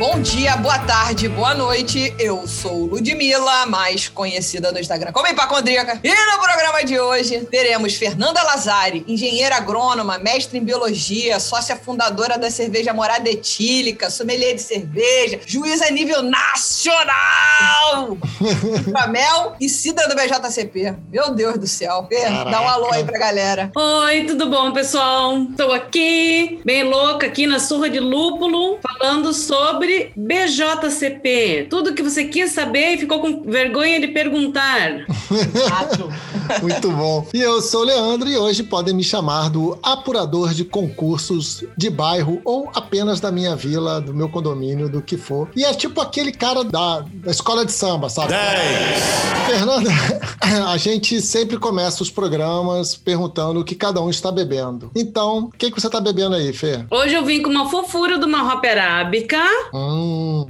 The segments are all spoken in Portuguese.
Bom dia, boa tarde, boa noite. Eu sou Ludmilla, mais conhecida no Instagram como Hipacondríaca. E no programa de hoje teremos Fernanda Lazari, engenheira agrônoma, mestre em biologia, sócia fundadora da cerveja Morada Etílica, sommelier de cerveja, juíza a nível nacional, Mel e Cida do BJCP. Meu Deus do céu. Fê, dá um alô aí pra galera. Oi, tudo bom, pessoal? Estou aqui, bem louca, aqui na Surra de Lúpulo, falando sobre BJCP. Tudo que você quis saber e ficou com vergonha de perguntar. Muito bom. E eu sou o Leandro e hoje podem me chamar do apurador de concursos de bairro ou apenas da minha vila, do meu condomínio, do que for. E é tipo aquele cara da, da escola de samba, sabe? 10. Fernanda, a gente sempre começa os programas perguntando o que cada um está bebendo. Então, o que, que você está bebendo aí, Fê? Hoje eu vim com uma fofura de uma hop arábica. Hum.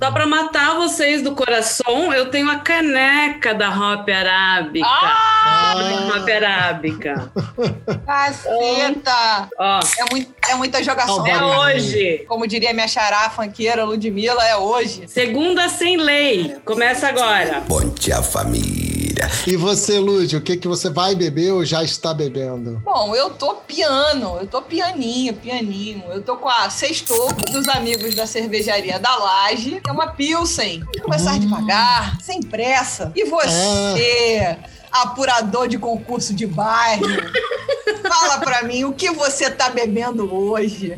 Só pra matar vocês do coração, eu tenho a caneca da hop arábica. Ah! Hop arábica. Caceta! Ó, É, muito, é muita jogação. é hoje. Como diria minha xará funkeira Ludmilla, é hoje. Segunda sem lei. Começa agora. Ponte a família. E você, Lúdio, o que, que você vai beber ou já está bebendo? Bom, eu tô piano, eu tô pianinho, pianinho. Eu tô com a sextou dos amigos da cervejaria da Laje, que é uma Pilsen. Vamos começar devagar, sem pressa. E você, apurador de concurso de bairro, fala pra mim o que você tá bebendo hoje.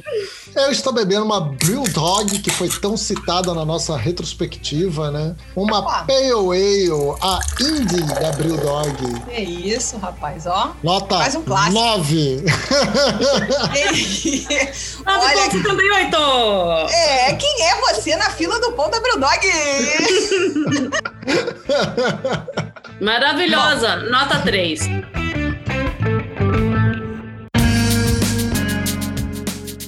Eu estou bebendo uma Brew Dog, que foi tão citada na nossa retrospectiva, né? Uma Opa. Pale Ale, a Indie da Brew Dog. Que isso, rapaz, ó. Nota Mais um clássico. 9. Ah, Olha, Olha, 78! é, quem é você na fila do pão da Brewdog? Maravilhosa. Nota 3.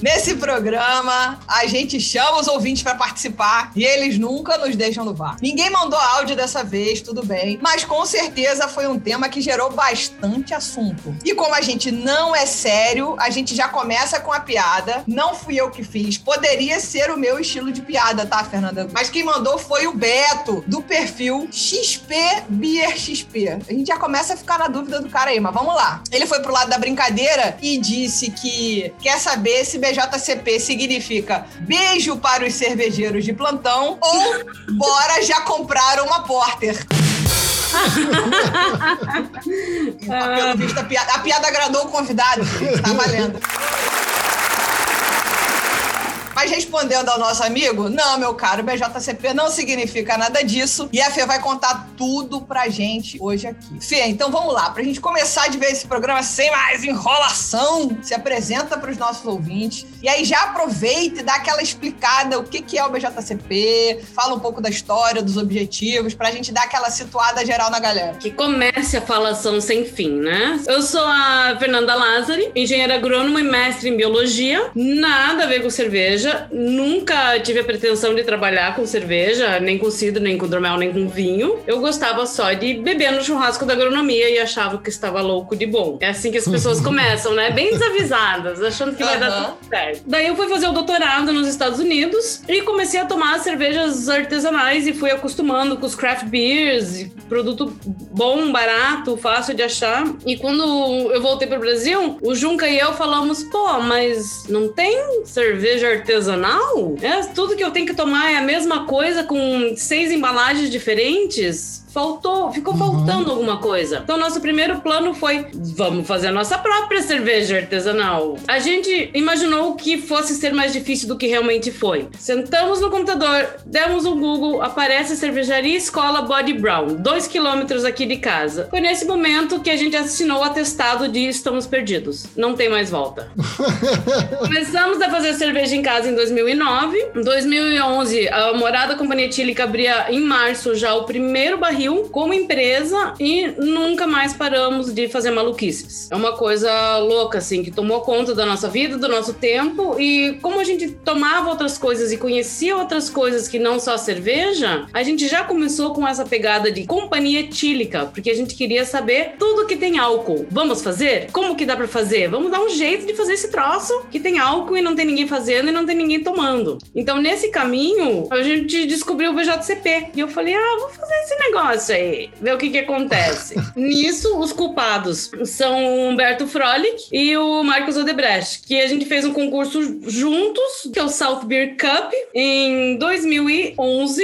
Nesse programa, a gente chama os ouvintes pra participar e eles nunca nos deixam no VAR. Ninguém mandou áudio dessa vez, tudo bem, mas com certeza foi um tema que gerou bastante assunto. E como a gente não é sério, a gente já começa com a piada. Não fui eu que fiz, poderia ser o meu estilo de piada, tá, Fernanda? Mas quem mandou foi o Beto, do perfil XP Beer XP. A gente já começa a ficar na dúvida do cara aí, mas vamos lá. Ele foi pro lado da brincadeira e disse que quer saber se BJCP significa beijo para os cervejeiros de plantão ou bora já comprar uma porter. A piada, a piada agradou o convidado, gente, tá valendo. Mas respondendo ao nosso amigo, não, meu caro, BJCP não significa nada disso. E a Fê vai contar tudo pra gente hoje aqui. Fê, então vamos lá. Pra gente começar de ver esse programa sem mais enrolação, se apresenta pros nossos ouvintes. E aí já aproveita e dá aquela explicada o que, que é o BJCP, fala um pouco da história, dos objetivos, pra gente dar aquela situada geral na galera. Que comece a falação sem fim, né? Eu sou a Fernanda Lázari, engenheira agrônoma e mestre em biologia. Nada a ver com cerveja. Nunca tive a pretensão de trabalhar com cerveja, nem com cidro, nem com dromel, nem com vinho. Eu gostava só de beber no churrasco da agronomia e achava que estava louco de bom. É assim que as pessoas começam, né? Bem desavisadas, achando que vai dar Aham. tudo certo. Daí eu fui fazer o doutorado nos Estados Unidos e comecei a tomar cervejas artesanais e fui acostumando com os craft beers, produto bom, barato, fácil de achar. E quando eu voltei pro Brasil, o Junca e eu falamos, pô, mas não tem cerveja artesanal? É, tudo que eu tenho que tomar é a mesma coisa com seis embalagens diferentes? Faltou, ficou faltando alguma coisa. Então, nosso primeiro plano foi: vamos fazer a nossa própria cerveja artesanal. A gente imaginou que fosse ser mais difícil do que realmente foi. Sentamos no computador, demos um Google, aparece a cervejaria Escola Body Brown, dois quilômetros aqui de casa. Foi nesse momento que a gente assinou o atestado de estamos perdidos. Não tem mais volta. Começamos a fazer cerveja em casa em 2009. Em 2011, a Morada Companhia Etílica abria em março já o primeiro barril como empresa e nunca mais paramos de fazer maluquices. É uma coisa louca, assim, que tomou conta da nossa vida, do nosso tempo e como a gente tomava outras coisas e conhecia outras coisas que não só cerveja, a gente já começou com essa pegada de companhia etílica, porque a gente queria saber tudo que tem álcool. Vamos fazer? Como que dá para fazer? Vamos dar um jeito de fazer esse troço que tem álcool e não tem ninguém fazendo e não tem ninguém tomando. Então, nesse caminho, a gente descobriu o BJCP. E eu falei, ah, vou fazer esse negócio aí, ver o que que acontece. Nisso, os culpados são o Humberto Frolic e o Marcos Odebrecht, que a gente fez um concurso juntos, que é o South Beer Cup, em 2011.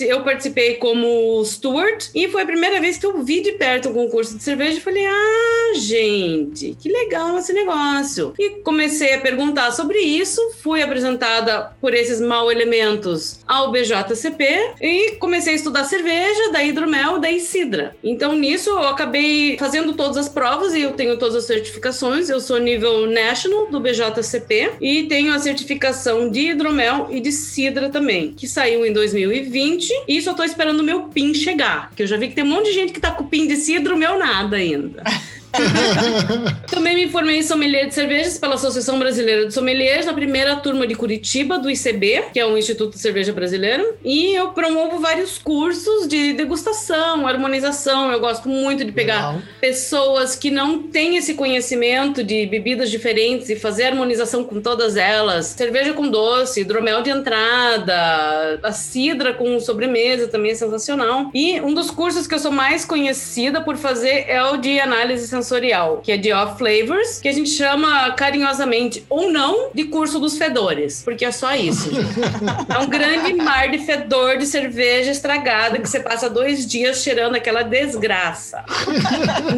Eu participei como steward e foi a primeira vez que eu vi de perto um concurso de cerveja e falei, ah, gente, que legal esse negócio. E comecei a perguntar sobre isso, fui apresentada por esses mal elementos ao BJCP e comecei a estudar cerveja, da hidromel, da cidra. Então nisso eu acabei fazendo todas as provas e eu tenho todas as certificações. Eu sou nível national do BJCP e tenho a certificação de hidromel e de cidra também, que saiu em 2020 e só tô esperando o meu PIN chegar, que eu já vi que tem um monte de gente que tá com PIN de cidra, o meu nada ainda. Também me formei em sommelier de cervejas pela Associação Brasileira de Sommeliers na primeira turma de Curitiba do ICB, que é o Instituto de Cerveja Brasileiro, e eu promovo vários cursos de degustação, harmonização. Eu gosto muito de pegar Legal. pessoas que não têm esse conhecimento de bebidas diferentes e fazer harmonização com todas elas. Cerveja com doce, hidromel de entrada, a cidra com sobremesa também é sensacional. E um dos cursos que eu sou mais conhecida por fazer é o de análise sensorial, que é de Off Flavors, que a gente chama carinhosamente ou não de curso dos fedores, porque é só isso. é um grande mar de fedor de cerveja estragada que você passa dois dias cheirando aquela desgraça.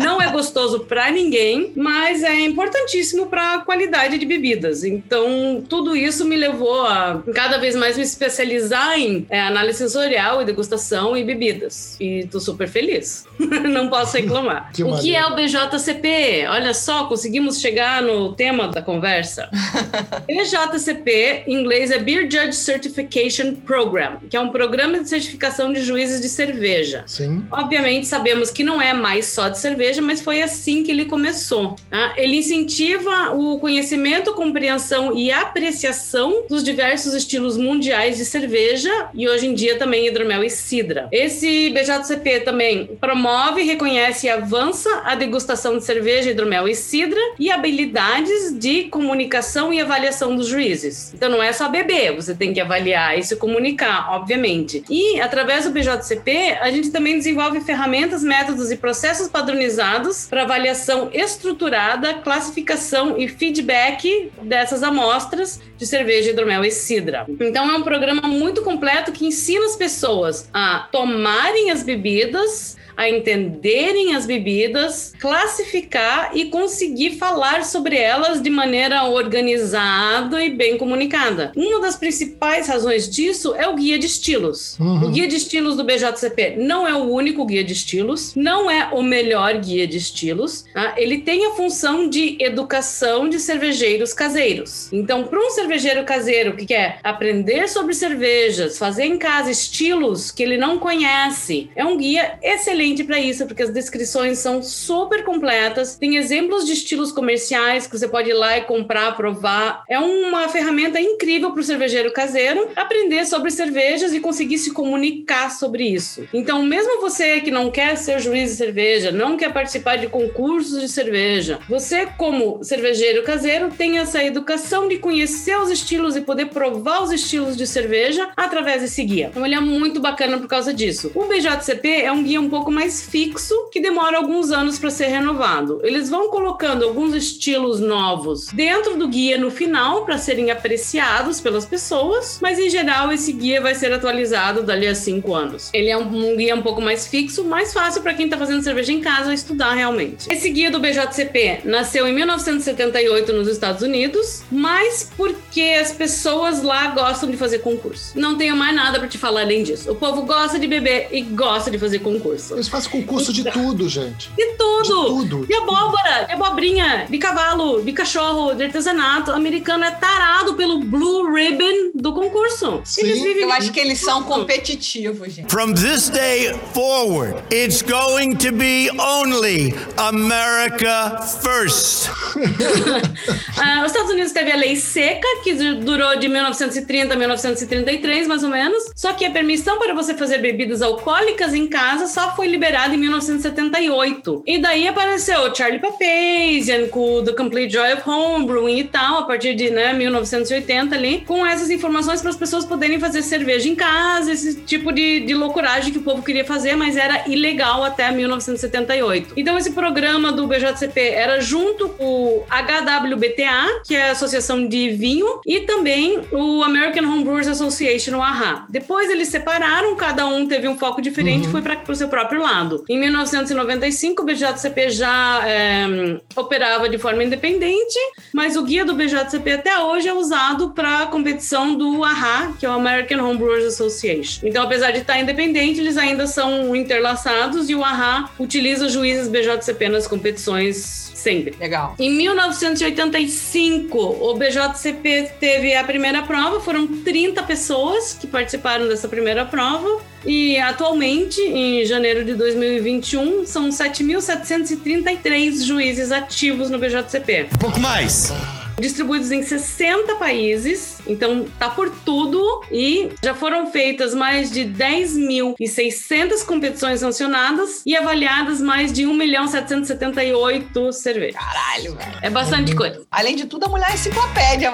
não é gostoso para ninguém, mas é importantíssimo para a qualidade de bebidas. Então, tudo isso me levou a cada vez mais me especializar em é, análise sensorial e degustação e bebidas. E tô super feliz. não posso reclamar. Que o que é o BJ BJCP, olha só, conseguimos chegar no tema da conversa. BJCP, em inglês, é Beer Judge Certification Program, que é um programa de certificação de juízes de cerveja. Sim. Obviamente, sabemos que não é mais só de cerveja, mas foi assim que ele começou. Tá? Ele incentiva o conhecimento, compreensão e apreciação dos diversos estilos mundiais de cerveja e hoje em dia também hidromel e cidra. Esse BJCP também promove, reconhece e avança a degustação de cerveja, hidromel e cidra e habilidades de comunicação e avaliação dos juízes. Então não é só beber, você tem que avaliar e se comunicar, obviamente. E através do BJCP, a gente também desenvolve ferramentas, métodos e processos padronizados para avaliação estruturada, classificação e feedback dessas amostras de cerveja, hidromel e cidra. Então é um programa muito completo que ensina as pessoas a tomarem as bebidas a entenderem as bebidas, classificar e conseguir falar sobre elas de maneira organizada e bem comunicada. Uma das principais razões disso é o guia de estilos. Uhum. O guia de estilos do BJCP não é o único guia de estilos, não é o melhor guia de estilos. Tá? Ele tem a função de educação de cervejeiros caseiros. Então, para um cervejeiro caseiro que quer aprender sobre cervejas, fazer em casa estilos que ele não conhece, é um guia excelente para isso, porque as descrições são super completas. Tem exemplos de estilos comerciais que você pode ir lá e comprar, provar. É uma ferramenta incrível para o cervejeiro caseiro aprender sobre cervejas e conseguir se comunicar sobre isso. Então, mesmo você que não quer ser juiz de cerveja, não quer participar de concursos de cerveja, você, como cervejeiro caseiro, tem essa educação de conhecer os estilos e poder provar os estilos de cerveja através desse guia. Então, ele é muito bacana por causa disso. O BJCP é um guia um pouco mais fixo que demora alguns anos para ser renovado. Eles vão colocando alguns estilos novos dentro do guia no final para serem apreciados pelas pessoas, mas em geral esse guia vai ser atualizado dali a cinco anos. Ele é um, guia um pouco mais fixo, mais fácil para quem está fazendo cerveja em casa estudar realmente. Esse guia do BJCP nasceu em 1978 nos Estados Unidos, mas porque as pessoas lá gostam de fazer concurso. Não tenho mais nada para te falar além disso. O povo gosta de beber e gosta de fazer concurso. Eles fazem concurso de tudo, gente. De tudo! De tudo. De abóbora, de abobrinha, de cavalo, de cachorro, de artesanato. O americano é tarado pelo Blue Ribbon do concurso. Sim. Eles vivem Eu acho que eles são competitivos, gente. From this day forward, it's going to be only America first. Ah, os Estados Unidos teve a lei seca, que durou de 1930 a 1933, mais ou menos. Só que a permissão para você fazer bebidas alcoólicas em casa só foi liberada em 1978. E daí apareceu Charlie Papazian com The Complete Joy of Homebrewing e tal, a partir de né, 1980 ali, com essas informações para as pessoas poderem fazer cerveja em casa, esse tipo de, de loucuragem que o povo queria fazer, mas era ilegal até 1978. Então esse programa do BJCP era junto com o HWBTA, que é a Associação de Vinho, e também o American Homebrewers Association, o AHA. Depois eles separaram, cada um teve um foco diferente e foi para o seu próprio lado. Em 1995, o BJCP já é, operava de forma independente, mas o guia do BJCP até hoje é usado para a competição do AHA, que é o American Homebrewers Association. Então, apesar de estar independente, eles ainda são interlaçados e o AHA utiliza juízes BJCP nas competições sempre. Legal. Em 1985, o BJCP teve a primeira prova, foram 30 pessoas que participaram dessa primeira prova. E atualmente, em janeiro de 2021, são 7.733 juízes ativos no BJCP, Um pouco mais. distribuídos em 60 países, então tá por tudo e já foram feitas mais de 10.600 competições sancionadas e avaliadas mais de 1.778 cervejas. Caralho, velho. É bastante coisa. Além de tudo, a mulher é enciclopédia.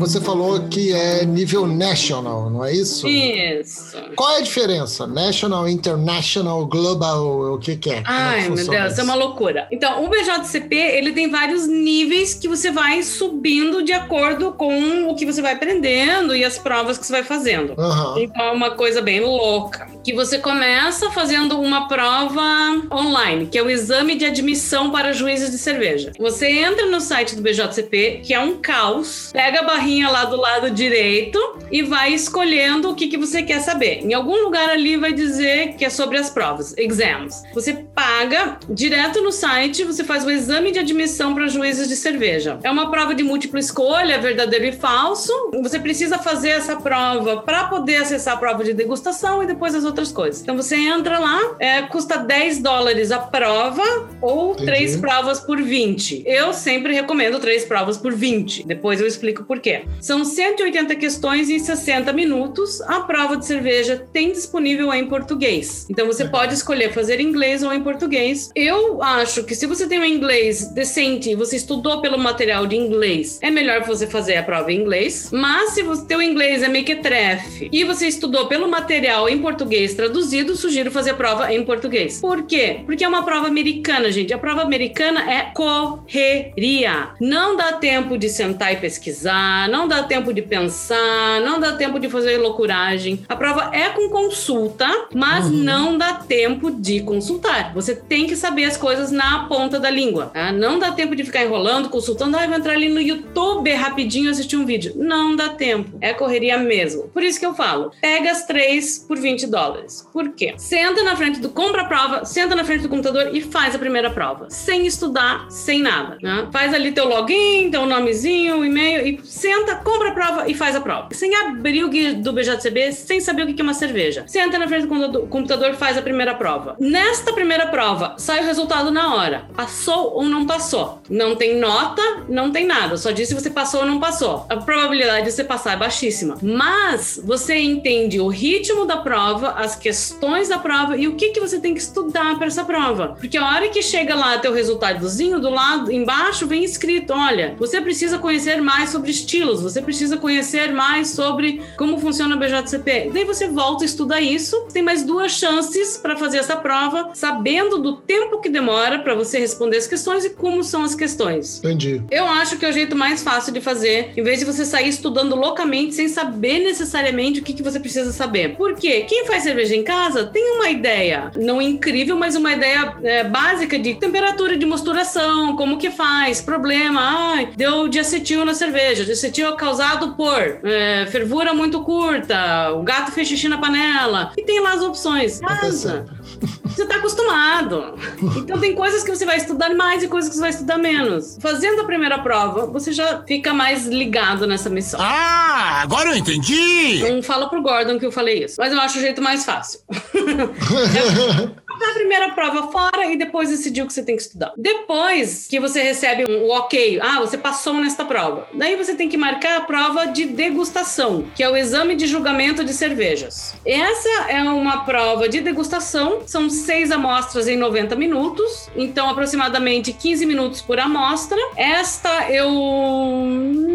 Você falou que é nível national, não é isso? Isso. Qual é a diferença? National, international, global, o que, que é? É Ai, meu Deus, isso é uma loucura. Então, o BJCP, ele tem vários níveis que você vai subindo de acordo com o que você vai aprendendo e as provas que você vai fazendo. Aham. Então, é uma coisa bem louca. Que você começa fazendo uma prova online, que é o exame de admissão para juízes de cerveja. Você entra no site do BJCP, que é um caos, pega a barrinha lá do lado direito e vai escolhendo o que, que você quer saber. Em algum lugar ali vai dizer que é sobre as provas, exams. Você paga direto no site, você faz o exame de admissão para juízes de cerveja. É uma prova de múltipla escolha, verdadeiro e falso. Você precisa fazer essa prova para poder acessar a prova de degustação e depois as outras coisas. Então você entra lá, é, custa 10 dólares a prova ou Entendi. três provas por 20. Eu sempre recomendo três provas por 20. Depois eu explico por quê. São 180 questões em 60 minutos. A prova de cerveja tem disponível em português. Então você pode escolher fazer em inglês ou em português. Eu acho que se você tem um inglês decente e você estudou pelo material de inglês, é melhor você fazer a prova em inglês. Mas se o teu inglês é mequetrefe e você estudou pelo material em português traduzido, sugiro fazer a prova em português. Por quê? Porque é uma prova americana, gente. A prova americana é correria. Não dá tempo de sentar e pesquisar, não dá tempo de pensar, não dá tempo de fazer loucuragem. A prova é com consulta, mas não dá tempo de consultar. Você tem que saber as coisas na ponta da língua. tá? Não dá tempo de ficar enrolando, consultando. Ah, vou entrar ali no YouTube rapidinho assistir um vídeo. Não dá tempo. É correria mesmo. Por isso que eu falo: pega as três por 20 dólares. Por quê? Senta na frente do compra a prova, senta na frente do computador e faz a primeira prova. Sem estudar, sem nada. né? Faz ali teu login, teu nomezinho, e-mail e senta, compra a prova e faz a prova. Sem abrir o guia do BJCB, sem saber o que é uma cerveja. Senta na frente do computador, faz a primeira prova. Nesta primeira prova, sai o resultado na hora. Passou ou não passou? Não tem nota, não tem nada. Só diz se você passou ou não passou. A probabilidade de você passar é baixíssima. Mas você entende o ritmo da prova, as questões da prova e o que, que você tem que estudar para essa prova. Porque a hora que chega lá teu resultadozinho, do lado embaixo vem escrito: olha, você precisa conhecer mais sobre estilos, você precisa conhecer mais sobre como funciona o BJCP. Daí você volta e estuda isso. Tem mais duas chances para fazer essa prova, sabendo do tempo que demora para você responder as questões e como são as questões. Entendi. Eu acho que é o jeito mais fácil de fazer, em vez de você sair estudando loucamente sem saber necessariamente o que, que você precisa saber. Por quê? Quem faz cerveja em casa, tem uma ideia, não incrível, mas uma ideia é, básica de temperatura de mosturação, como que faz, problema, ai, deu diacetil na cerveja, diacetil é causado por é, fervura muito curta, o gato fez xixi na panela, e tem lá as opções. Casa, você tá acostumado. Então tem coisas que você vai estudar mais e coisas que você vai estudar menos. Fazendo a primeira prova, você já fica mais ligado nessa missão. Ah, agora eu entendi! Não fala pro Gordon que eu falei isso, mas eu acho o jeito mais fácil. a primeira prova fora e depois decidir o que você tem que estudar. Depois que você recebe um, o ok, ah, você passou nesta prova. Daí você tem que marcar a prova de degustação, que é o exame de julgamento de cervejas. Essa é uma prova de degustação, são seis amostras em 90 minutos, então aproximadamente 15 minutos por amostra. Esta eu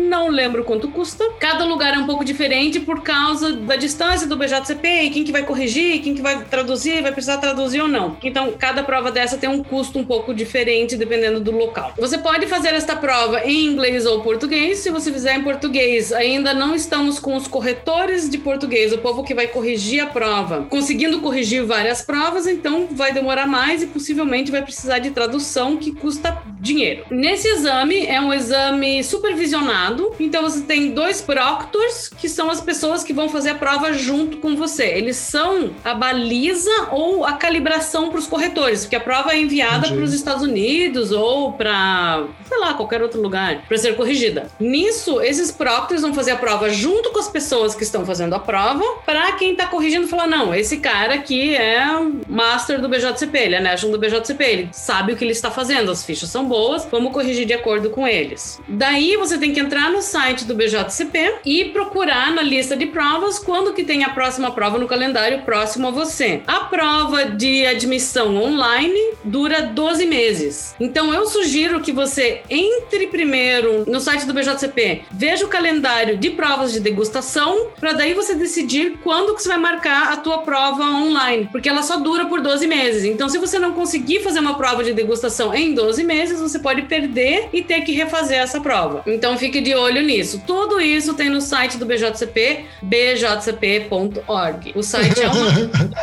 não lembro quanto custa. Cada lugar é um pouco diferente por causa da distância do BJCP e quem que vai corrigir, quem que vai traduzir, vai precisar traduzir ou não. Então, cada prova dessa tem um custo um pouco diferente dependendo do local. Você pode fazer esta prova em inglês ou português. Se você fizer em português, ainda não estamos com os corretores de português, o povo que vai corrigir a prova, conseguindo corrigir várias provas, então vai demorar mais e possivelmente vai precisar de tradução que custa dinheiro. Nesse exame é um exame supervisionado, então você tem dois proctors, que são as pessoas que vão fazer a prova junto com você. Eles são a baliza ou a calibração para os corretores, porque a prova é enviada para os Estados Unidos ou para, sei lá, qualquer outro lugar, para ser corrigida. Nisso, esses proctors vão fazer a prova junto com as pessoas que estão fazendo a prova, para quem está corrigindo falar: não, esse cara aqui é master do BJCP, ele é national do BJCP, ele sabe o que ele está fazendo, as fichas são boas, vamos corrigir de acordo com eles. Daí você tem que entrar no site do BJCP e procurar na lista de provas quando que tem a próxima prova no calendário próximo a você. A prova de admissão online dura 12 meses. Então eu sugiro que você entre primeiro no site do BJCP, veja o calendário de provas de degustação, para daí você decidir quando que você vai marcar a tua prova online, porque ela só dura por 12 meses. Então se você não conseguir fazer uma prova de degustação em 12 meses, você pode perder e ter que refazer essa prova. Então fique de olho nisso. Tudo isso tem no site do BJCP, bjcp.org. O site é uma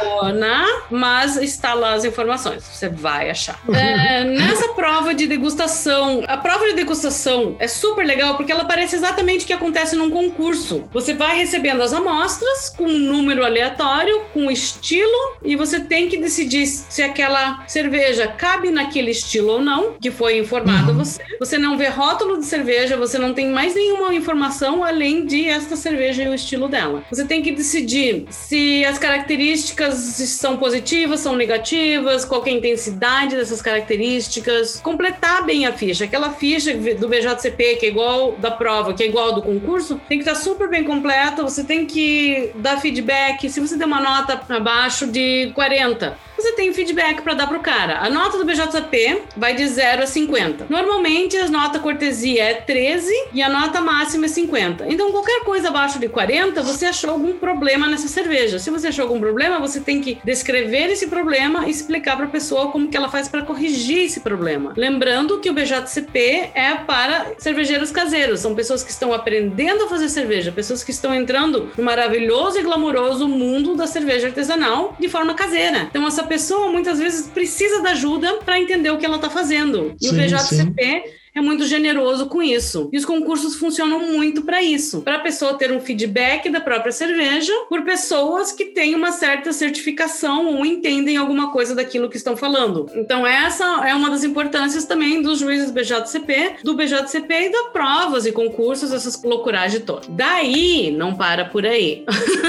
zona, mas está lá as informações. Você vai achar. É, nessa prova de degustação, a prova de degustação é super legal porque ela parece exatamente o que acontece num concurso. Você vai recebendo as amostras com um número aleatório, com estilo, e você tem que decidir se aquela cerveja cabe naquele estilo ou não, que foi informado a você. Você não vê rótulo de cerveja, você não tem mais nenhuma informação além de esta cerveja e o estilo dela. Você tem que decidir se as características são positivas, são negativas, qual é a intensidade dessas características, completar bem a ficha. Aquela ficha do BJCP, que é igual da prova, que é igual do concurso, tem que estar super bem completa, você tem que dar feedback. Se você der uma nota abaixo de 40, você tem feedback para dar pro cara. A nota do BJP vai de 0 a 50. Normalmente a nota cortesia é 13 e a nota máxima é 50. Então qualquer coisa abaixo de 40, você achou algum problema nessa cerveja. Se você achou algum problema, você tem que descrever esse problema e explicar para a pessoa como que ela faz para corrigir esse problema. Lembrando que o BJCP é para cervejeiros caseiros, são pessoas que estão aprendendo a fazer cerveja, pessoas que estão entrando no maravilhoso e glamouroso mundo da cerveja artesanal de forma caseira. Então essa pessoa muitas vezes precisa da ajuda para entender o que ela está fazendo. E Sim, o BJCP sim. é muito generoso com isso. E os concursos funcionam muito para isso, para a pessoa ter um feedback da própria cerveja por pessoas que têm uma certa certificação ou entendem alguma coisa daquilo que estão falando. Então essa é uma das importâncias também dos juízes BJCP, do BJCP e da provas e concursos, essas loucuragens todas. Daí não para por aí.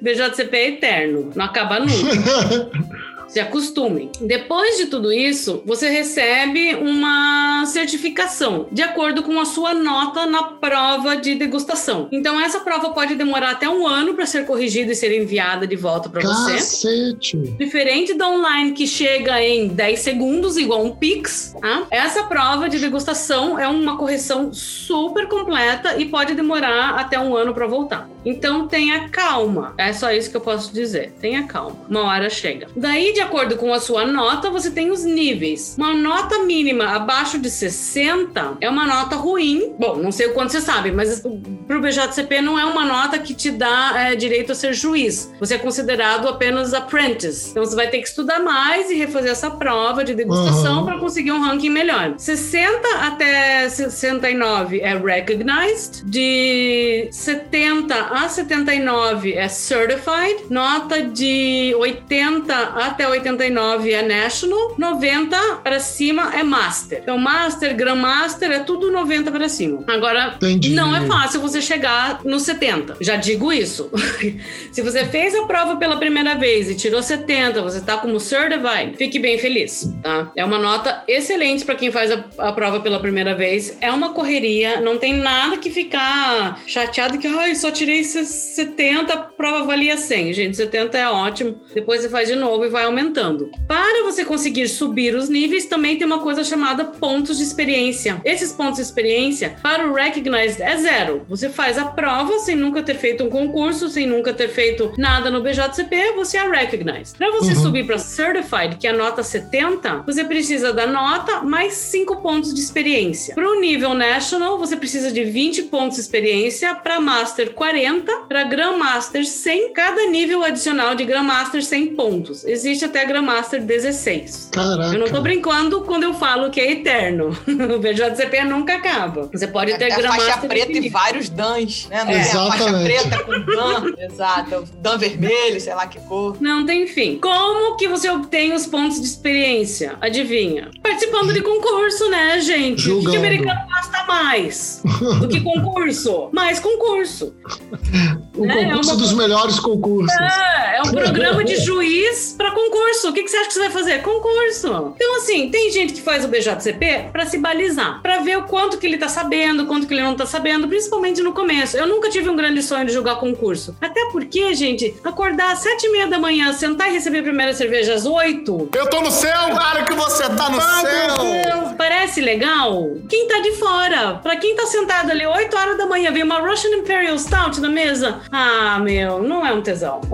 BJCP é eterno, não acaba nunca. Se acostumem. Depois de tudo isso, você recebe uma certificação de acordo com a sua nota na prova de degustação. Então, essa prova pode demorar até um ano para ser corrigida e ser enviada de volta para você. Cacete. Diferente da online que chega em 10 segundos, igual um Pix, tá? essa prova de degustação é uma correção super completa e pode demorar até um ano para voltar. Então tenha calma. É só isso que eu posso dizer. Tenha calma. Uma hora chega. Daí de acordo com a sua nota, você tem os níveis. Uma nota mínima abaixo de 60 é uma nota ruim. Bom, não sei o quanto você sabe, mas pro BJCP não é uma nota que te dá é, direito a ser juiz. Você é considerado apenas apprentice. Então você vai ter que estudar mais e refazer essa prova de degustação Uhum. para conseguir um ranking melhor. 60 até 69 é recognized. De 70 a 79 é certified. Nota de 80 até 89 é national. 90 para cima é master. Então master, grandmaster é tudo 90 para cima. Agora Entendi. não é fácil você chegar no 70. Já digo isso. Se você fez a prova pela primeira vez e tirou 70, você tá como certified, fique bem feliz, tá? É uma nota excelente para quem faz a, a prova pela primeira vez. É uma correria, não tem nada que ficar chateado que, ai, só tirei 70, a prova valia 100. Gente, 70 é ótimo. Depois você faz de novo e vai aumentando. Para você conseguir subir os níveis, também tem uma coisa chamada pontos de experiência. Esses pontos de experiência, para o Recognized, é zero. Você faz a prova sem nunca ter feito um concurso, sem nunca ter feito nada no BJCP, você é Recognized. Para você subir para Certified, que é a nota 70, você precisa da nota mais 5 pontos de experiência. Para o nível National, você precisa de 20 pontos de experiência, para Master 40, para Grandmaster 100, cada nível adicional de Grandmaster 100 pontos. Existe até Grandmaster 16. Caraca. Eu não tô brincando quando eu falo que é eterno. o BJCP nunca acaba. Você pode ter Até a Grandmaster faixa preta e infinito. vários dans, né? Não É. é a faixa Exatamente. preta com dan, exato. Dan vermelho, sei lá que cor. Não tem fim. Como que você obtém os pontos de experiência? Adivinha? Participando de concurso, né, gente? O que, que Julgando. americano gasta mais do que concurso? Mais concurso. O É, é concurso uma- dos melhores concursos. É, é um programa de juiz para concurso. O que, que você acha que você vai fazer? Concurso. Então, assim, tem gente que faz o BJCP para se balizar, para ver o quanto que ele tá sabendo, o quanto que ele não tá sabendo, principalmente no começo. Eu nunca tive um grande sonho de jogar concurso. Até porque, gente, acordar às sete e meia da manhã, sentar e receber a primeira cerveja às oito, Eu tô no céu! Claro que você tá no céu! Parece legal? Quem tá de fora? Pra quem tá sentado ali 8 horas da manhã, vem uma Russian Imperial Stout na mesa. Ah, meu, não é um tesão.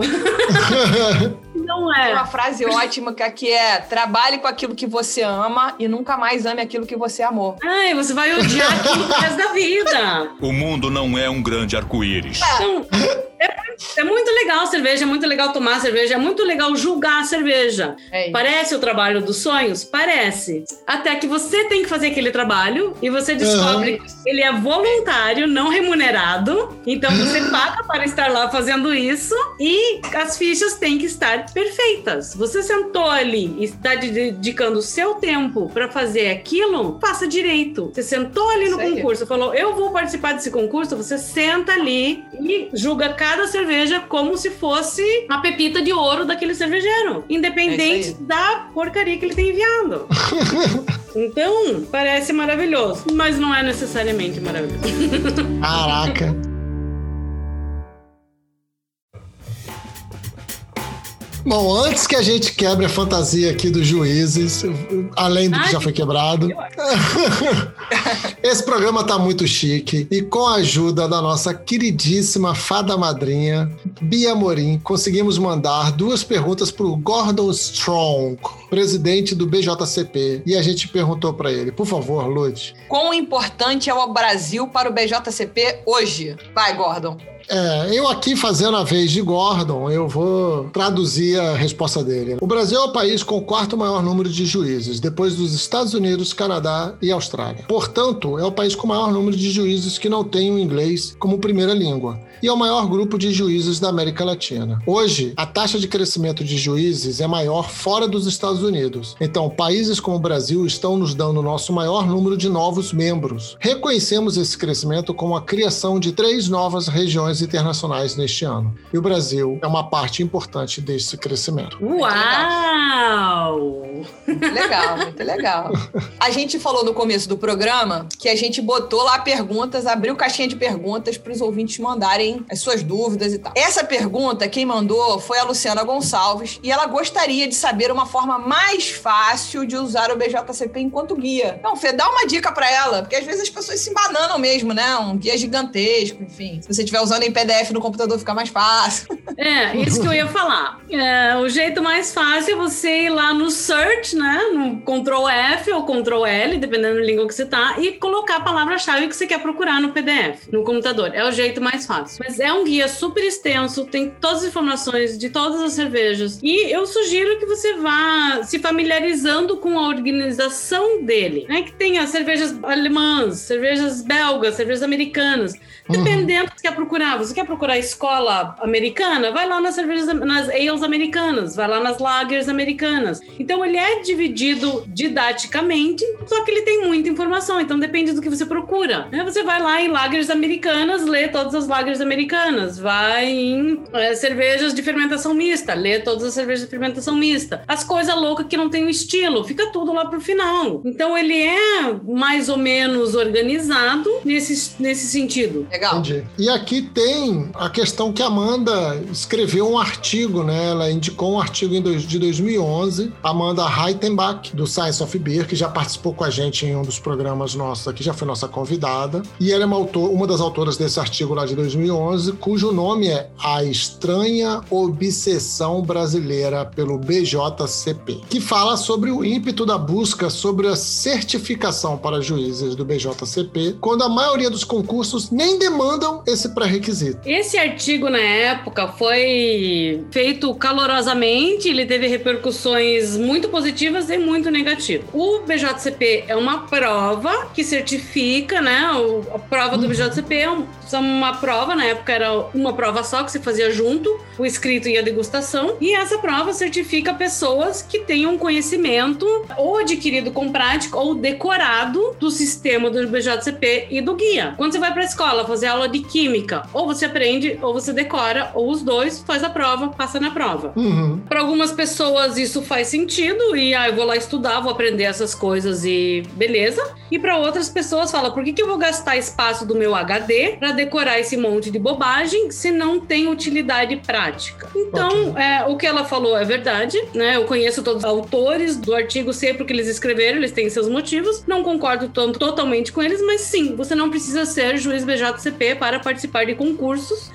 não Tem é. uma frase ótima que aqui é: trabalhe com aquilo que você ama e nunca mais ame aquilo que você amou. Ai, você vai odiar aquilo pro resto da vida. O mundo não é um grande arco-íris. Então, é, é muito legal a cerveja, é muito legal tomar cerveja, é muito legal julgar a cerveja. É. Parece o trabalho dos sonhos? Parece. Até que você tem que fazer aquele trabalho e você descobre que ele é voluntário, não remunerado. Então você paga para estar lá fazendo isso e as fichas têm que estar perfeitas. Você sentou ali e está de- dedicando o seu tempo para fazer aquilo, faça direito. Você sentou ali no Isso aí. concurso, falou: Eu vou participar desse concurso. Você senta ali e julga cada cerveja como se fosse a pepita de ouro daquele cervejeiro, independente É da porcaria que ele tem enviado. Então, parece maravilhoso, mas não é necessariamente maravilhoso. Caraca. Bom, antes que a gente quebre a fantasia aqui dos juízes, além do que Ai, já foi quebrado, esse programa tá muito chique e com a ajuda da nossa queridíssima fada madrinha, Bia Morim, conseguimos mandar duas perguntas para o Gordon Strong, presidente do BJCP, e a gente perguntou para ele, por favor, Lud, Quão importante é o Brasil para o BJCP hoje? Vai, Gordon. É, eu aqui fazendo a vez de Gordon, eu vou traduzir a resposta dele. O Brasil é o país com o quarto maior número de juízes, depois dos Estados Unidos, Canadá e Austrália. Portanto, é o país com o maior número de juízes que não tem o inglês como primeira língua. E é o maior grupo de juízes da América Latina. Hoje, a taxa de crescimento de juízes é maior fora dos Estados Unidos. Então, países como o Brasil estão nos dando o nosso maior número de novos membros. Reconhecemos esse crescimento com a criação de três novas regiões internacionais neste ano. E o Brasil é uma parte importante desse crescimento. Uau! Legal, muito legal. A gente falou no começo do programa que a gente botou lá perguntas, abriu caixinha de perguntas para os ouvintes mandarem as suas dúvidas e tal. Essa pergunta, quem mandou foi a Luciana Gonçalves e ela gostaria de saber uma forma mais fácil de usar o BJCP enquanto guia. Então, Fê, dá uma dica para ela, porque às vezes as pessoas se embananam mesmo, né? Um guia gigantesco, enfim. Se você estiver usando em PDF no computador, fica mais fácil. É, isso que eu ia falar. É, o jeito mais fácil é você ir lá no search, né? No Ctrl F ou Ctrl L, dependendo da língua que você tá, e colocar a palavra-chave que você quer procurar no PDF, no computador. É o jeito mais fácil. Mas é um guia super extenso, tem todas as informações de todas as cervejas. E eu sugiro que você vá se familiarizando com a organização dele. Né? Que tem as cervejas alemãs, cervejas belgas, cervejas americanas. Dependendo do que você quer procurar. Você quer procurar escola americana? Vai lá nas cervejas, nas ales americanas, vai lá nas lagers americanas. Então ele é dividido didaticamente, só que ele tem muita informação. Então depende do que você procura. Né? Você vai lá em lagers americanas, lê todas as lagers americanas. Vai em é, cervejas de fermentação mista, lê todas as cervejas de fermentação mista. As coisas loucas que não tem o estilo, fica tudo lá pro final. Então ele é mais ou menos organizado nesse, nesse sentido. Legal. Entendi. E aqui tem a questão que a Amanda escreveu um artigo, né? Ela indicou um artigo de 2011. Amanda Reitenbach, do Science of Beer, que já participou com a gente em um dos programas nossos aqui, já foi nossa convidada. E ela é uma, autor- uma das autoras desse artigo lá de 2011, cujo nome é A Estranha Obsessão Brasileira pelo BJCP, que fala sobre o ímpeto da busca sobre a certificação para juízes do BJCP, quando a maioria dos concursos nem demandam esse pré-requisito. Esse artigo, na época, foi feito calorosamente, ele teve repercussões muito positivas e muito negativas. O BJCP é uma prova que certifica, né? A prova do BJCP é um- é uma prova, na época era uma prova só que se fazia junto, o escrito e a degustação. E essa prova certifica pessoas que tenham conhecimento ou adquirido com prática ou decorado do sistema do BJCP e do guia. Quando você vai para a escola fazer aula de química, ou você aprende ou você decora, ou os dois, faz a prova, passa na prova. Uhum. Para algumas pessoas isso faz sentido e ah, eu vou lá estudar, vou aprender essas coisas e beleza. E para outras pessoas fala, por que, que eu vou gastar espaço do meu HD para decorar esse monte de bobagem se não tem utilidade prática? Então, é, o que ela falou é verdade, né? Eu conheço todos os autores do artigo, sei porque eles escreveram, eles têm seus motivos. Não concordo to- totalmente com eles, mas sim, você não precisa ser juiz BJCP para participar de concursos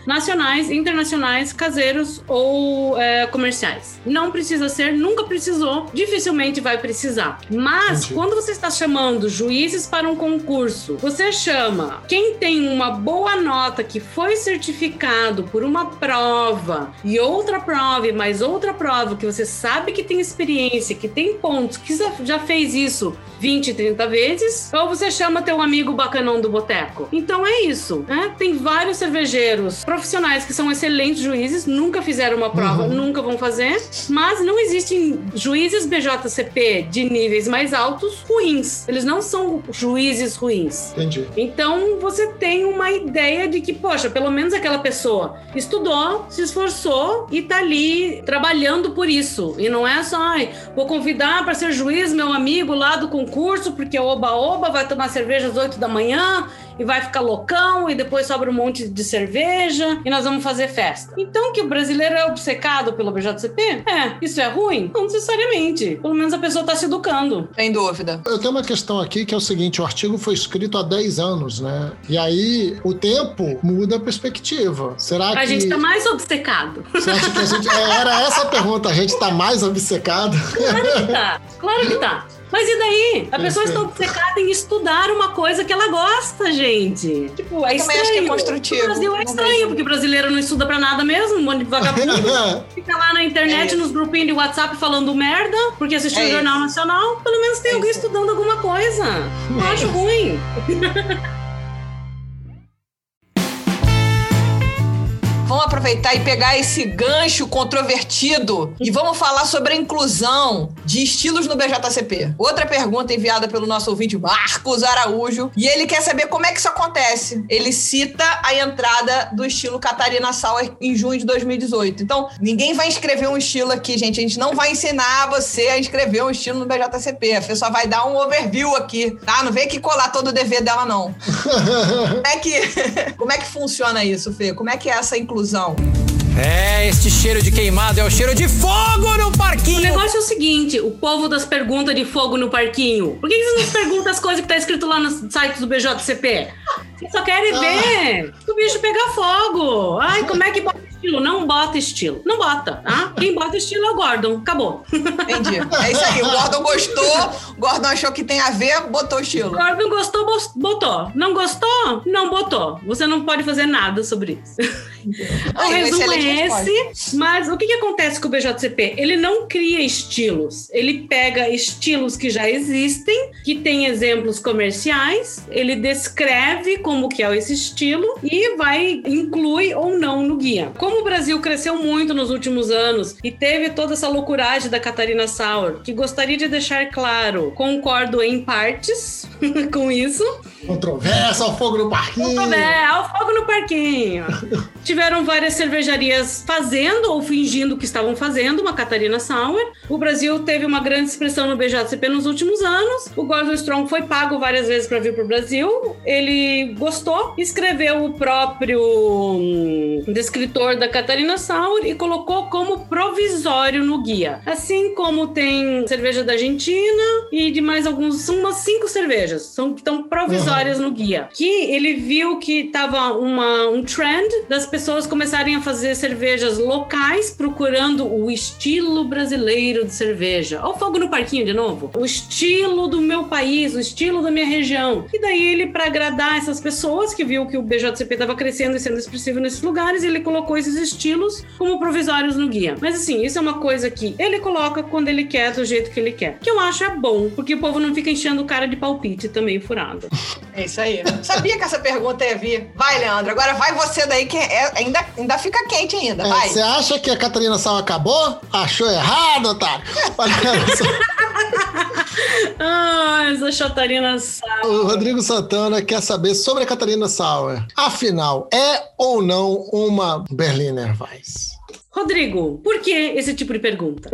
nacionais, internacionais, caseiros ou é, comerciais. Não precisa ser, nunca precisou, dificilmente vai precisar. Mas Entendi. quando você está chamando juízes para um concurso, você chama quem tem uma boa nota que foi certificado por uma prova e outra prova e mais outra prova que você sabe que tem experiência, que tem pontos, que já- já fez isso 20, 30 vezes, ou você chama teu amigo bacanão do boteco. Então é isso, né? Tem vários cervejeiros profissionais que são excelentes juízes, nunca fizeram uma prova, nunca vão fazer, mas não existem juízes BJCP de níveis mais altos ruins. Eles não são juízes ruins. Entendi. Então você tem uma ideia de que, poxa, pelo menos aquela pessoa estudou, se esforçou e tá ali trabalhando por isso. E não é só, ai, vou convidar para ser juiz meu amigo lá do concurso, porque oba-oba vai tomar cerveja às 8 da manhã e vai ficar loucão e depois sobra um monte de cerveja e nós vamos fazer festa. Então que o brasileiro é obcecado pelo BJCP? É, isso é ruim? Não necessariamente. Pelo menos a pessoa tá se educando. Sem dúvida. Eu tenho uma questão aqui que é o seguinte: o artigo foi escrito há 10 anos, né? E aí o tempo muda a perspectiva. Será que. A gente tá mais obcecado. Você acha que a gente. é, Era essa a pergunta, a gente tá mais obcecado? Claro que tá. Claro que tá. Mas e daí? A pessoa está obcecada em estudar uma coisa que ela gosta, gente. Tipo, é também acho que é estranho. construtivo. O Brasil é estranho, porque brasileiro não estuda pra nada mesmo, um monte de vagabundo. Fica lá na internet, É nos grupinhos de WhatsApp falando merda, porque assistiu É o Jornal isso. Nacional. Pelo menos tem É alguém isso. estudando alguma coisa. Não acho ruim. vamos aproveitar e pegar esse gancho controvertido e vamos falar sobre a inclusão de estilos no BJCP. Outra pergunta enviada pelo nosso ouvinte Marcos Araújo e ele quer saber como é que isso acontece. Ele cita a entrada do estilo Catarina Sauer em junho de 2018. Então, ninguém vai inscrever um estilo aqui, gente. A gente não vai ensinar você a inscrever um estilo no BJCP. A só vai dar um overview aqui, tá? Não vem aqui colar todo o dever dela, não. como, é que, como é que funciona isso, Fê? Como é que é essa inclusão? É, este cheiro de queimado é o cheiro de fogo no O parquinho. negócio é o seguinte: o povo das perguntas de fogo no parquinho. Por que que vocês não perguntam as coisas que tá escrito lá nos sites do BJCP? Vocês só querem ver que o bicho pegar fogo. Ai, como é que bota estilo? Não bota estilo. Não bota, tá? Quem bota estilo é o Gordon. Acabou. Entendi. É isso aí. O Gordon gostou, o Gordon achou que tem a ver, botou o estilo. Gordon gostou, botou. Não gostou? Não botou. Você não pode fazer nada sobre isso. o Aí, resumo é esse. Mas o que, que acontece com o BJCP? Ele não cria estilos. Ele pega estilos que já existem, que têm exemplos comerciais, ele descreve como que é esse estilo e vai inclui ou não no guia. Como o Brasil cresceu muito nos últimos anos e teve toda essa loucuragem da Catarina Sauer, que gostaria de deixar claro, concordo em partes com isso. Controvérsia ao fogo no parquinho. É, ao fogo no parquinho. Tiveram várias cervejarias fazendo ou fingindo que estavam fazendo uma Catarina Sauer. O Brasil teve uma grande expressão no BJCP nos últimos anos. O Gordon Strong foi pago várias vezes para vir para o Brasil. Ele gostou, escreveu o próprio hum, descritor da Catarina Sauer e colocou como provisório no guia. Assim como tem cerveja da Argentina e de mais alguns, são umas cinco cervejas, são que estão provisórias no guia. Que ele viu que tava uma, um trend das pessoas começarem a fazer cervejas locais, procurando o estilo brasileiro de cerveja. Olha o fogo no parquinho de novo. O estilo do meu país, o estilo da minha região. E daí ele, para agradar essas pessoas que viu que o BJCP estava crescendo e sendo expressivo nesses lugares, ele colocou esses estilos como provisórios no guia. Mas assim, isso é uma coisa que ele coloca quando ele quer, do jeito que ele quer. Que eu acho é bom, porque o povo não fica enchendo o cara de palpite também furado. É isso aí. Sabia que essa pergunta ia vir. Vai, Leandro. Agora vai você daí, que é- ainda, ainda fica quente ainda. É, Vai. Você acha que a Catarina Sal acabou? Achou errado, otário. Olha só. Ah, essa chatarina sabe. O Rodrigo Santana quer saber sobre a Catarina Sauer. Afinal, é ou não uma Berliner Weiss? Rodrigo, por que esse tipo de pergunta?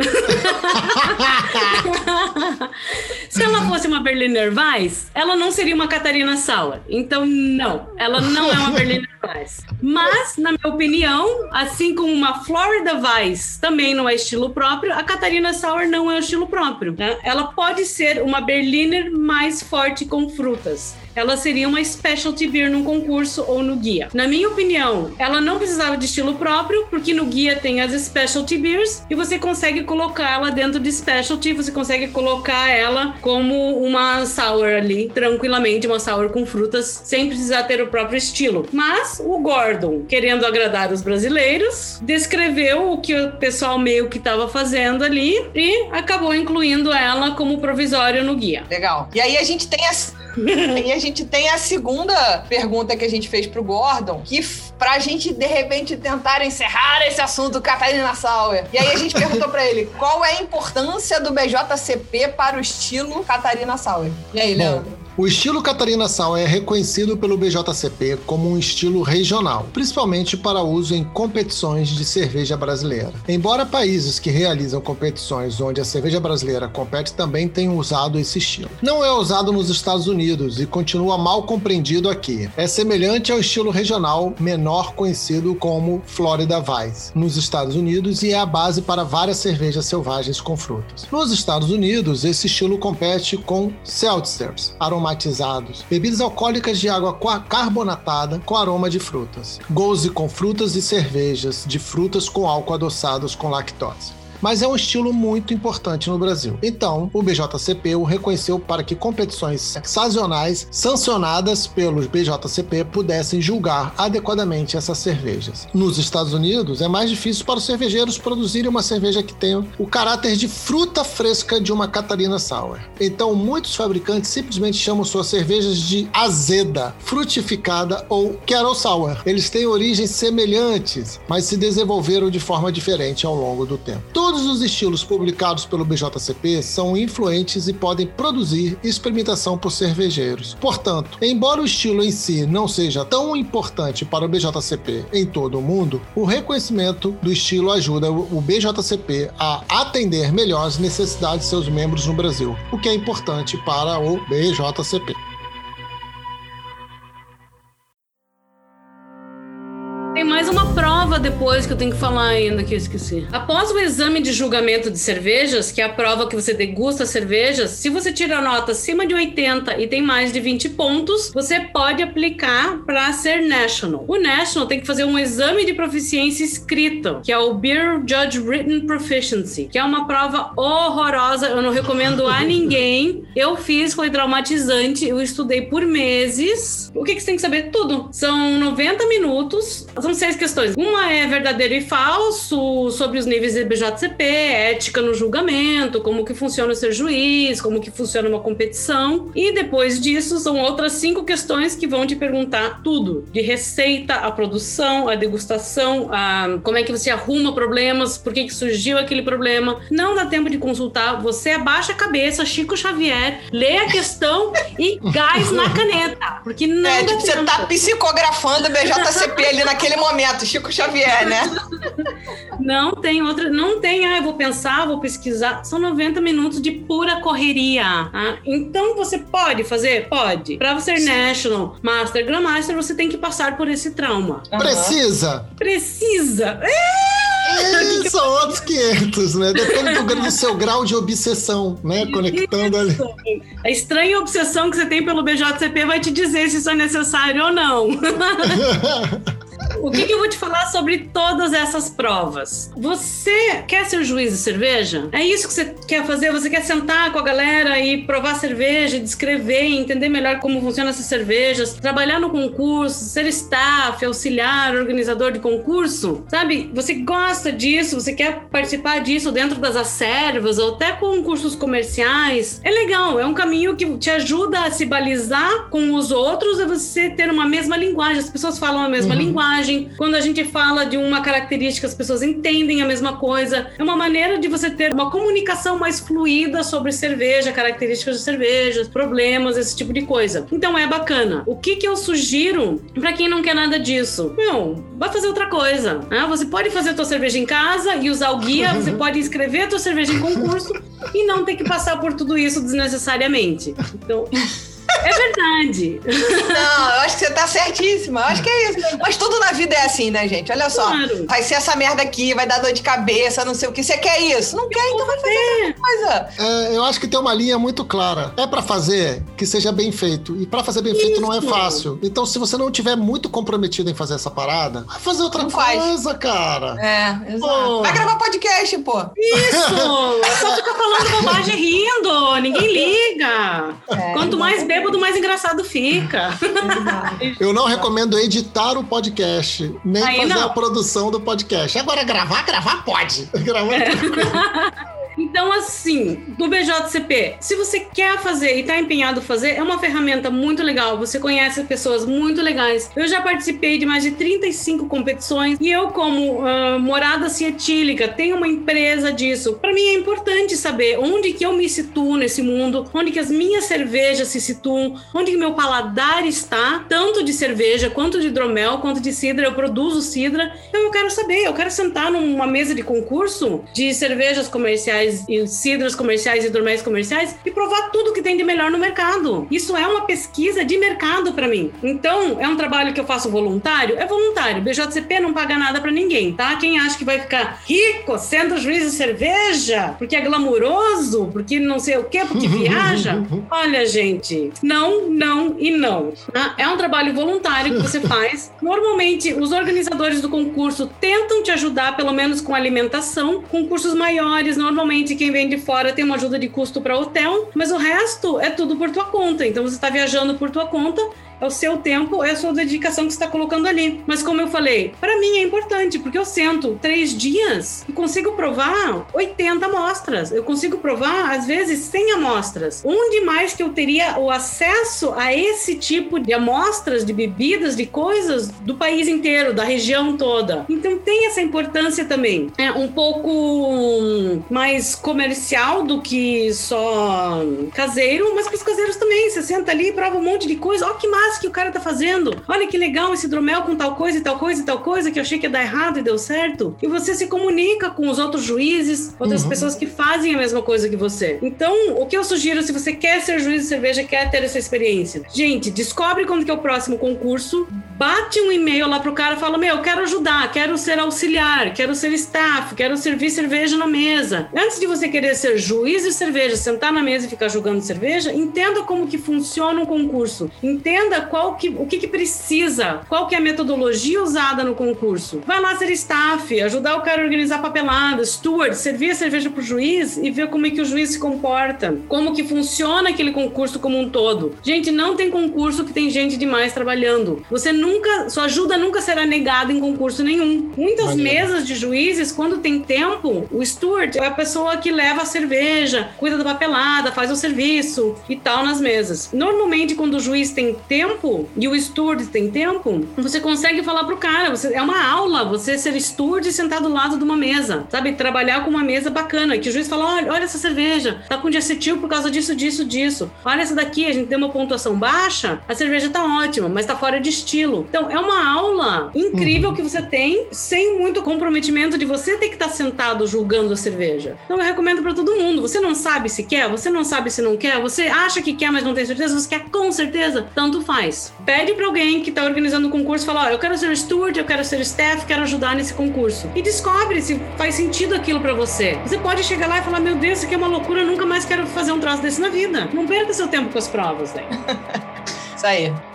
Se ela fosse uma Berliner Weiss, ela não seria uma Catarina Sauer. Então, não, ela não é uma Berliner Weiss. Mas, na minha opinião, assim como uma Florida Weiss também não é estilo próprio, a Catarina Sauer não é o estilo próprio. né? Ela pode ser uma Berliner mais forte com frutas. Ela seria uma specialty beer num concurso ou no guia. Na minha opinião, ela não precisava de estilo próprio, porque no guia tem as specialty beers e você consegue colocar ela dentro de specialty, você consegue colocar ela como uma sour ali, tranquilamente, uma sour com frutas, sem precisar ter o próprio estilo. Mas o Gordon, querendo agradar os brasileiros, descreveu o que o pessoal meio que estava fazendo ali e acabou incluindo ela como provisório no guia. Legal. E aí a gente tem a. e a gente tem a segunda pergunta que a gente fez pro Gordon, que pra gente, de repente, tentar encerrar esse assunto Catarina Sauer. E aí a gente perguntou pra ele qual é a importância do BJCP para o estilo Catarina Sauer. E aí, Leandro? O estilo Catarina Sal é reconhecido pelo BJCP como um estilo regional, principalmente para uso em competições de cerveja brasileira. Embora países que realizam competições onde a cerveja brasileira compete também tenham usado esse estilo. Não é usado nos Estados Unidos e continua mal compreendido aqui. É semelhante ao estilo regional menor conhecido como Florida Weiss nos Estados Unidos e é a base para várias cervejas selvagens com frutas. Nos Estados Unidos, esse estilo compete com seltzers, aromatizados, bebidas alcoólicas de água carbonatada com aroma de frutas, goze com frutas e cervejas de frutas com álcool adoçados com lactose. Mas é um estilo muito importante no Brasil. Então, o BJCP o reconheceu para que competições sazonais sancionadas pelos BJCP pudessem julgar adequadamente essas cervejas. Nos Estados Unidos, é mais difícil para os cervejeiros produzirem uma cerveja que tenha o caráter de fruta fresca de uma Catarina Sour. Então, muitos fabricantes simplesmente chamam suas cervejas de azeda, frutificada ou Kettle Sour. Eles têm origens semelhantes, mas se desenvolveram de forma diferente ao longo do tempo. Todos os estilos publicados pelo BJCP são influentes e podem produzir experimentação por cervejeiros. Portanto, embora o estilo em si não seja tão importante para o BJCP em todo o mundo, o reconhecimento do estilo ajuda o BJCP a atender melhor as necessidades de seus membros no Brasil, o que é importante para o BJCP. Depois que eu tenho que falar ainda que eu esqueci. Após o exame de julgamento de cervejas, que é a prova que você degusta cervejas, se você tira a nota acima de 80 e tem mais de 20 pontos, você pode aplicar para ser National. O National tem que fazer um exame de proficiência escrita, que é o Beer Judge Written Proficiency, que é uma prova horrorosa, eu não recomendo a ninguém. Eu fiz, foi traumatizante, eu estudei por meses. O que, que você tem que saber? Tudo. São 90 minutos são seis questões. Uma é verdadeiro e falso, sobre os níveis de BJCP, ética no julgamento, como que funciona ser juiz, como que funciona uma competição. E depois disso, são outras cinco questões que vão te perguntar tudo. De receita, a produção, a degustação, a como é que você arruma problemas, por que, que surgiu aquele problema. Não dá tempo de consultar, você abaixa a cabeça, Chico Xavier, lê a questão e gás na caneta. Porque não É, tipo, você tá psicografando o BJCP ali naquele momento, Chico Xavier, né? Não tem outra, não tem, ah, eu vou pensar, vou pesquisar. São 90 minutos de pura correria. tá? Então você pode fazer? Pode. Para você ser National Master Grandmaster, você tem que passar por esse trauma. Precisa! Precisa. É, são outros 500, né? Depende do, do seu grau de obsessão, né? Conectando ali. A estranha obsessão que você tem pelo BJCP vai te dizer se isso é necessário ou não. O que, que eu vou te falar sobre todas essas provas? Você quer ser juiz de cerveja? É isso que você quer fazer? Você quer sentar com a galera e provar cerveja, descrever, entender melhor como funcionam essas cervejas, trabalhar no concurso, ser staff, auxiliar, organizador de concurso? Sabe? Você gosta disso? Você quer participar disso dentro das acervas ou até concursos comerciais? É legal, é um caminho que te ajuda a se balizar com os outros e você ter uma mesma linguagem. As pessoas falam a mesma linguagem. Quando a gente fala de uma característica, as pessoas entendem a mesma coisa. É uma maneira de você ter uma comunicação mais fluida sobre cerveja, características de cervejas, problemas, esse tipo de coisa. Então é bacana. O que, que eu sugiro para quem não quer nada disso? Meu, vai fazer outra coisa. né? Você pode fazer a tua cerveja em casa e usar o guia, você pode escrever a tua cerveja em concurso e não ter que passar por tudo isso desnecessariamente. Então. É verdade. Não, eu acho que você tá certíssima. Eu acho que é isso. Mas tudo na vida é assim, né, gente? Olha só. Claro. Vai ser essa merda aqui, vai dar dor de cabeça, não sei o que. Você quer isso? Não quer, então vai fazer coisa. É, eu acho que tem uma linha muito clara. É pra fazer que seja bem feito. E pra fazer bem feito não é Isso. fácil. Então, se você não tiver muito comprometido em fazer essa parada, vai fazer outra Não faz. coisa, cara. É, exato. Pô. Vai gravar podcast, pô. Isso! Só ficar falando bobagem rindo. Ninguém liga. É, Quanto mais bêbado, mais engraçado fica. Eu não recomendo editar o podcast, nem Aí fazer não. a produção do podcast. Agora, gravar, gravar pode. Gravar é. Então, assim, do BJCP, se você quer fazer e tá empenhado em fazer, é uma ferramenta muito legal. Você conhece pessoas muito legais. Eu já participei de mais de 35 competições e eu, como ah, morada cietílica, tenho uma empresa disso. Para mim é importante saber onde que eu me situo nesse mundo, onde que as minhas cervejas se situam, onde que meu paladar está, tanto de cerveja quanto de hidromel, quanto de cidra. Eu produzo cidra. Então eu quero saber, eu quero sentar numa mesa de concurso de cervejas comerciais comerciais, e cidras comerciais e hidroméis comerciais e provar tudo que tem de melhor no mercado. Isso é uma pesquisa de mercado para mim. Então, é um trabalho que eu faço voluntário? É voluntário. BJCP não paga nada para ninguém, tá? Quem acha que vai ficar rico sendo juiz de cerveja, porque é glamuroso, porque não sei o quê, porque viaja. Olha, gente, não, não e não. tá? É um trabalho voluntário que você faz. Normalmente, os organizadores do concurso tentam te ajudar, pelo menos com alimentação. Concursos maiores, normalmente quem vem de fora tem uma ajuda de custo para hotel, mas o resto é tudo por tua conta. Então você está viajando por tua conta é o seu tempo, é a sua dedicação que você está colocando ali. Mas como eu falei, para mim é importante, porque eu sento três dias e consigo provar 80 amostras. Eu consigo provar, às vezes, 100 amostras. Onde mais que eu teria o acesso a esse tipo de amostras, de bebidas, de coisas do país inteiro, da região toda? Então tem essa importância também. É um pouco mais comercial do que só caseiro, mas para os caseiros também. Você senta ali e prova um monte de coisa. Ó, que massa que o cara tá fazendo. Olha que legal esse hidromel com tal coisa e tal coisa e tal coisa que eu achei que ia dar errado e deu certo. E você se comunica com os outros juízes, outras Uhum. pessoas que fazem a mesma coisa que você. Então, o que eu sugiro se você quer ser juiz de cerveja, quer ter essa experiência? Gente, descobre quando que é o próximo concurso, bate um e-mail lá pro cara e fala: Meu, eu quero ajudar, quero ser auxiliar, quero ser staff, quero servir cerveja na mesa. Antes de você querer ser juiz de cerveja, sentar na mesa e ficar jogando cerveja, entenda como que funciona um concurso. Entenda qual que, o que, que precisa, qual que é a metodologia usada no concurso. Vai lá ser staff, ajudar o cara a organizar papelada, steward, servir a cerveja pro juiz e ver como é que o juiz se comporta, como que funciona aquele concurso como um todo. Gente, não tem concurso que tem gente demais trabalhando. Você nunca, sua ajuda nunca será negada em concurso nenhum. Muitas Maneiro. mesas de juízes, quando tem tempo, o steward é a pessoa que leva a cerveja, cuida da papelada, faz o serviço e tal nas mesas. Normalmente, quando o juiz tem tempo e o steward tem tempo, você consegue falar pro cara, você, é uma aula você ser steward e sentar do lado de uma mesa, sabe? Trabalhar com uma mesa bacana, que o juiz fala, olha, olha essa cerveja, tá com diacetil por causa disso, disso, disso. Olha essa daqui, a gente tem uma pontuação baixa, a cerveja tá ótima, mas tá fora de estilo. Então, é uma aula incrível que você tem, sem muito comprometimento de você ter que estar sentado julgando a cerveja. Então, eu recomendo pra todo mundo. Você não sabe se quer, você não sabe se não quer, você acha que quer, mas não tem certeza, você quer com certeza, tanto faz. Pede pra alguém que tá organizando o concurso, fala, ó, eu quero ser steward, eu quero ser staff, quero ajudar nesse concurso. E descobre se faz sentido aquilo pra você. Você pode chegar lá e falar, meu Deus, isso aqui é uma loucura, eu nunca mais quero fazer um troço desse na vida. Não perca seu tempo com as provas, né? Isso aí.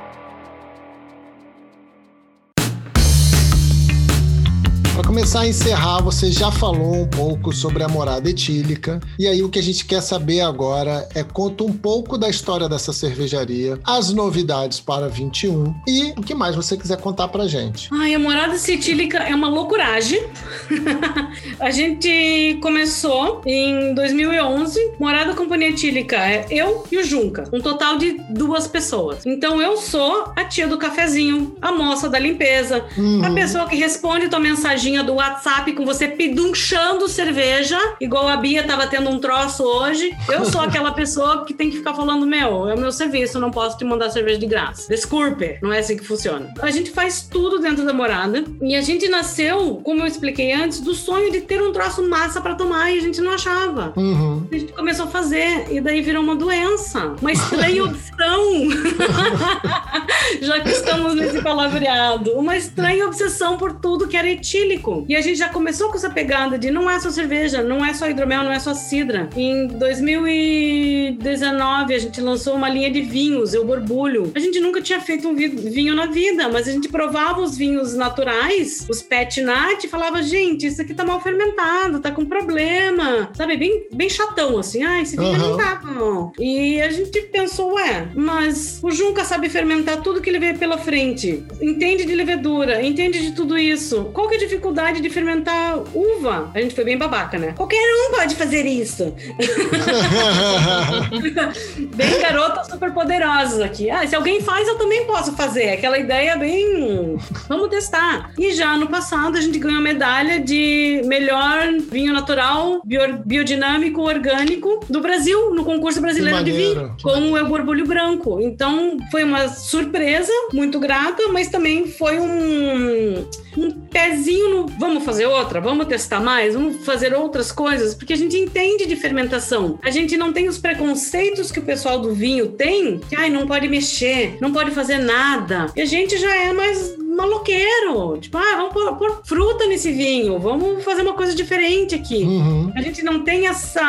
Começar a encerrar, você já falou um pouco sobre a morada etílica. E aí o que a gente quer saber agora é conta um pouco da história dessa cervejaria, as novidades para 21 e o que mais você quiser contar pra gente. Ai, a morada cetílica é uma loucuragem. a gente começou em 2011. Morada Companhia Etílica é eu e o Junca. Um total de duas pessoas. Então eu sou a tia do cafezinho, a moça da limpeza, Uhum. a pessoa que responde tua mensaginha do WhatsApp com você pedunchando cerveja, igual a Bia tava tendo um troço hoje. Eu sou aquela pessoa que tem que ficar falando: Meu, é o meu serviço, eu não posso te mandar cerveja de graça. Desculpe, não é assim que funciona. A gente faz tudo dentro da morada e a gente nasceu, como eu expliquei antes, do sonho de ter um troço massa pra tomar e a gente não achava. Uhum. A gente começou a fazer e daí virou uma doença, uma estranha obsessão. já que estamos nesse palavreado, uma estranha obsessão por tudo que era etílico. E a gente já começou com essa pegada de não é só cerveja, não é só hidromel, não é só cidra. Em 2019 a gente lançou uma linha de vinhos, eu borbulho. A gente nunca tinha feito um vi- vinho na vida, mas a gente provava os vinhos naturais, os pet nat, e falava, gente, isso aqui tá mal fermentado, tá com problema. Sabe, bem, bem chatão, assim. Ah, esse vinho Aham. não tá bom. E a gente pensou, ué, mas o Junca sabe fermentar tudo que ele vê pela frente. Entende de levedura, entende de tudo isso. Qual que é a dificuldade de fermentar uva? A gente foi bem babaca, né? Qualquer um pode fazer isso. bem garota super poderosa aqui. Ah, se alguém faz, eu também posso fazer. Aquela ideia bem. Vamos testar. E já no passado a gente ganhou a medalha de melhor vinho natural, bio- biodinâmico, orgânico do Brasil, no concurso brasileiro de vinho, com o El Borbulho Branco. Então foi uma surpresa, muito grata, mas também foi um, um pezinho no vamos, fazer outra? Vamos testar mais? Vamos fazer outras coisas? Porque a gente entende de fermentação. A gente não tem os preconceitos que o pessoal do vinho tem, que ai, não pode mexer, não pode fazer nada. E a gente já é mais maloqueiro. Tipo, ah, vamos pôr, pôr fruta nesse vinho, vamos fazer uma coisa diferente aqui. Uhum. A gente não tem essa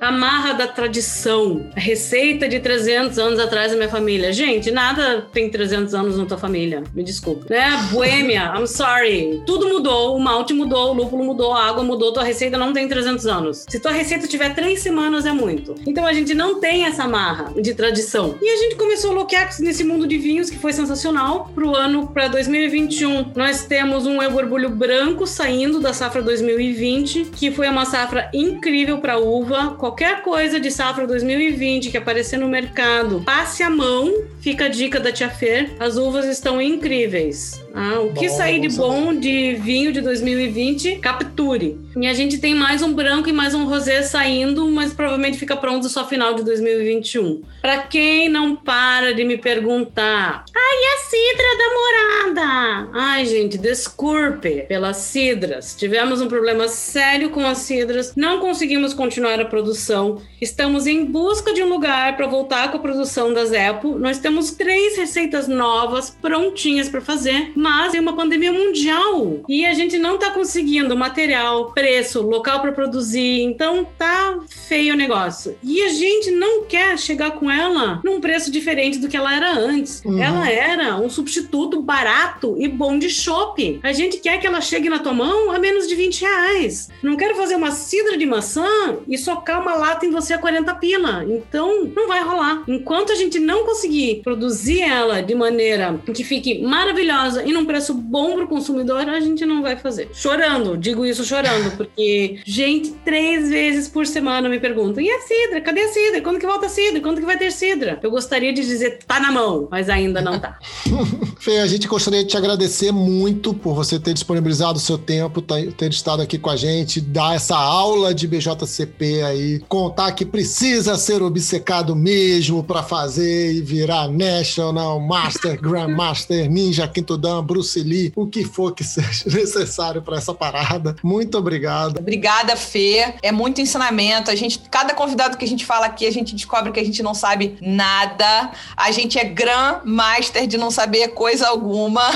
amarra da tradição, a receita de 300 anos atrás da minha família. Gente, nada tem 300 anos na tua família, me desculpe. Né? Boêmia, sorry. Tudo mudou, o malte mudou, o lúpulo mudou, a água mudou, tua receita não tem 300 anos. Se tua receita tiver três semanas, é muito. Então a gente não tem essa amarra de tradição. E a gente começou a loquear nesse mundo de vinhos que foi sensacional pro ano, para 2021. Nós temos um Eu Borbulho branco saindo da safra 2020, que foi uma safra incrível para uva. Qualquer coisa de safra 2020 que aparecer no mercado, passe a mão. Fica a dica da Tia Fer. As uvas estão incríveis. Ah, o que Bom, sair de bom de vinho de 2020, capture. E a gente tem mais um branco e mais um rosé saindo, mas provavelmente fica pronto só final de 2021. Para quem não para de me perguntar, ai, e a cidra da morada? Ai, gente, desculpe pelas cidras. Tivemos um problema sério com as cidras, não conseguimos continuar a produção. Estamos em busca de um lugar para voltar com a produção da Zepo. Nós temos três receitas novas prontinhas para fazer, mas tem uma pandemia mundial e a gente não tá conseguindo material, preço, local para produzir, então tá feio o negócio. E a gente não quer chegar com ela num preço diferente do que ela era antes. Uhum. Ela era um substituto barato e bom de chopp. A gente quer que ela chegue na tua mão a menos de 20 reais. Não quero fazer uma cidra de maçã e socar uma lata em você a 40 pila. Então, não vai rolar. Enquanto a gente não conseguir produzir ela de maneira que fique maravilhosa e num preço bom pro consumidor, a gente não vai fazer. Chorando, digo isso chorando, porque gente três vezes por semana me pergunta: e a cidra? Cadê a cidra? Quando que volta a cidra? Quando que vai ter cidra? Eu gostaria de dizer: tá na mão, mas ainda não tá. Fê, a gente gostaria de te agradecer muito por você ter disponibilizado o seu tempo, tá- ter estado aqui com a gente, dar essa aula de BJCP aí, contar que precisa ser obcecado mesmo para fazer e virar National, Master, Grandmaster, Ninja, Quinto Dan, Bruce Lee, o que for que seja necessário para essa parada. Muito obrigado. Obrigada, Fê. É muito ensinamento. A gente, cada convidado que a gente fala aqui, a gente descobre que a gente não sabe nada. A gente é Grand Master de não saber coisa alguma.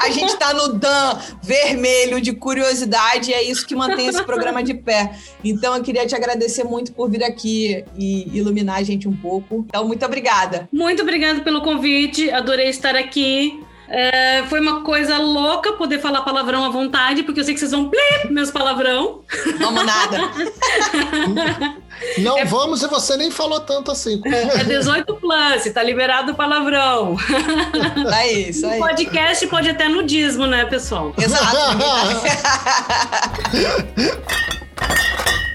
A gente tá no Dan vermelho de curiosidade e é isso que mantém esse programa de pé. Então eu queria te agradecer muito por vir aqui e iluminar a gente um pouco. Então, muito obrigada. Muito obrigada pelo convite, adorei estar aqui. É, foi uma coisa louca poder falar palavrão à vontade, porque eu sei que vocês vão plip meus palavrão. Vamos nada. Não vamos e você nem falou tanto assim. É 18 plus, tá liberado o palavrão. É isso aí. Podcast pode até nudismo, né, pessoal? Exato.